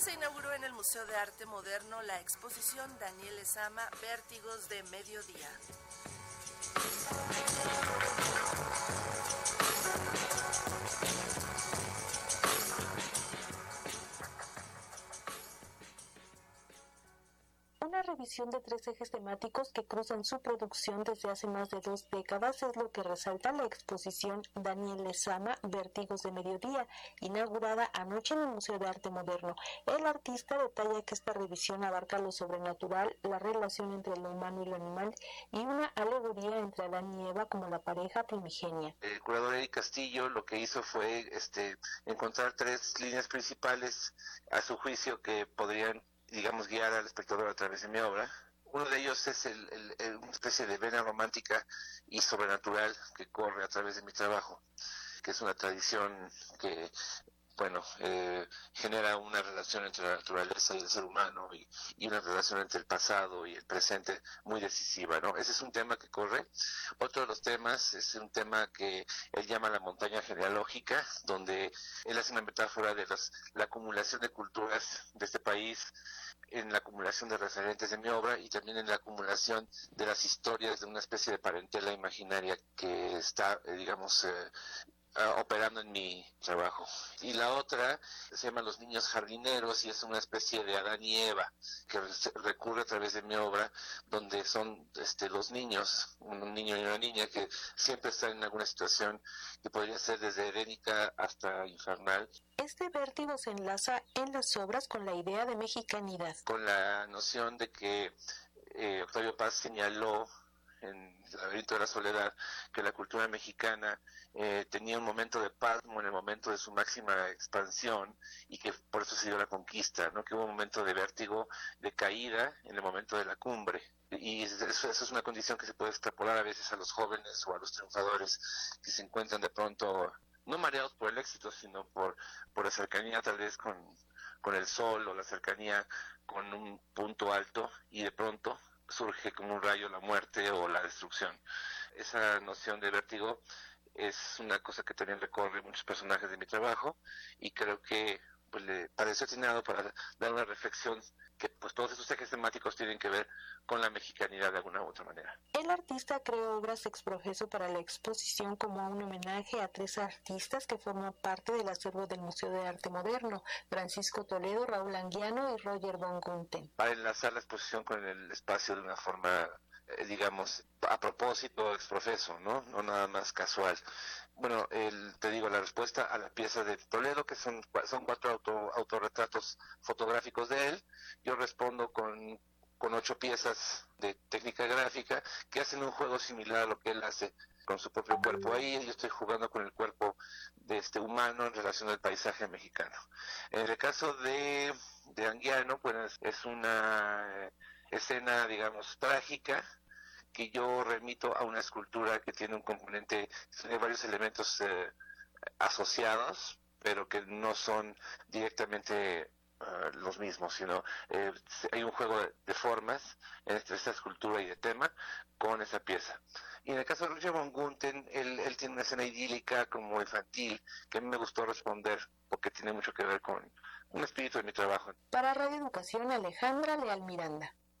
se inauguró en el Museo de Arte Moderno la exposición Daniel Esama Vértigos de Mediodía. Una revisión de tres ejes temáticos que cruzan su producción desde hace más de dos décadas es lo que resalta la exposición Daniel Lezama, Vértigos de Mediodía, inaugurada anoche en el Museo de Arte Moderno. El artista detalla que esta revisión abarca lo sobrenatural, la relación entre lo humano y lo animal y una alegoría entre Adán y Eva como la pareja primigenia. El curador Eric Castillo lo que hizo fue este, encontrar tres líneas principales a su juicio que podrían digamos, guiar al espectador a través de mi obra. Uno de ellos es el, una especie de vena romántica y sobrenatural que corre a través de mi trabajo, que es una tradición que bueno, eh, genera una relación entre la naturaleza y el ser humano y, una relación entre el pasado y el presente muy decisiva, ¿no? Ese es un tema que corre. Otro de los temas es un tema que él llama la montaña genealógica, donde él hace una metáfora de la acumulación de culturas de este país en la acumulación de referentes de mi obra y también en la acumulación de las historias de una especie de parentela imaginaria que está, eh, digamos, eh, Ah, operando en mi trabajo. Y la otra se llama Los Niños Jardineros y es una especie de Adán y Eva que recurre a través de mi obra donde son este, los niños, un niño y una niña que siempre están en alguna situación que podría ser desde edénica hasta infernal. Este vértigo se enlaza en las obras con la idea de mexicanidad. Con la noción de que eh, Octavio Paz señaló en laberinto de la soledad, que la cultura mexicana eh, tenía un momento de pasmo en el momento de su máxima expansión y que por eso se dio la conquista, ¿no? que hubo un momento de vértigo, de caída en el momento de la cumbre. Y eso, eso es una condición que se puede extrapolar a veces a los jóvenes o a los triunfadores que se encuentran de pronto no mareados por el éxito, sino por, por la cercanía tal vez con, con el sol o la cercanía con un punto alto y de pronto surge como un rayo la muerte o la destrucción. Esa noción de vértigo es una cosa que también recorre muchos personajes de mi trabajo y creo que pues le pareció atinado para dar una reflexión que pues todos esos ejes temáticos tienen que ver con la mexicanidad de alguna u otra manera. El artista creó obras exprofeso para la exposición como un homenaje a tres artistas que forman parte del acervo del Museo de Arte Moderno, Francisco Toledo, Raúl Anguiano y Roger von Gunten. Para enlazar la exposición con el espacio de una forma digamos, a propósito, exprofeso, ¿no? No nada más casual. Bueno, el, te digo, la respuesta a la pieza de Toledo, que son, son cuatro auto, autorretratos fotográficos de él, yo respondo con, con ocho piezas de técnica gráfica que hacen un juego similar a lo que él hace con su propio cuerpo ahí, yo estoy jugando con el cuerpo de este humano en relación al paisaje mexicano. En el caso de, de Anguiano, pues es una escena, digamos, trágica, que yo remito a una escultura que tiene un componente, tiene varios elementos eh, asociados, pero que no son directamente eh, los mismos, sino eh, hay un juego de, formas entre esta escultura y de tema con esa pieza. Y en el caso de Roger von Gunten, él, él, tiene una escena idílica como infantil que a mí me gustó responder porque tiene mucho que ver con un espíritu de mi trabajo. Para Radio Educación, Alejandra Leal Miranda.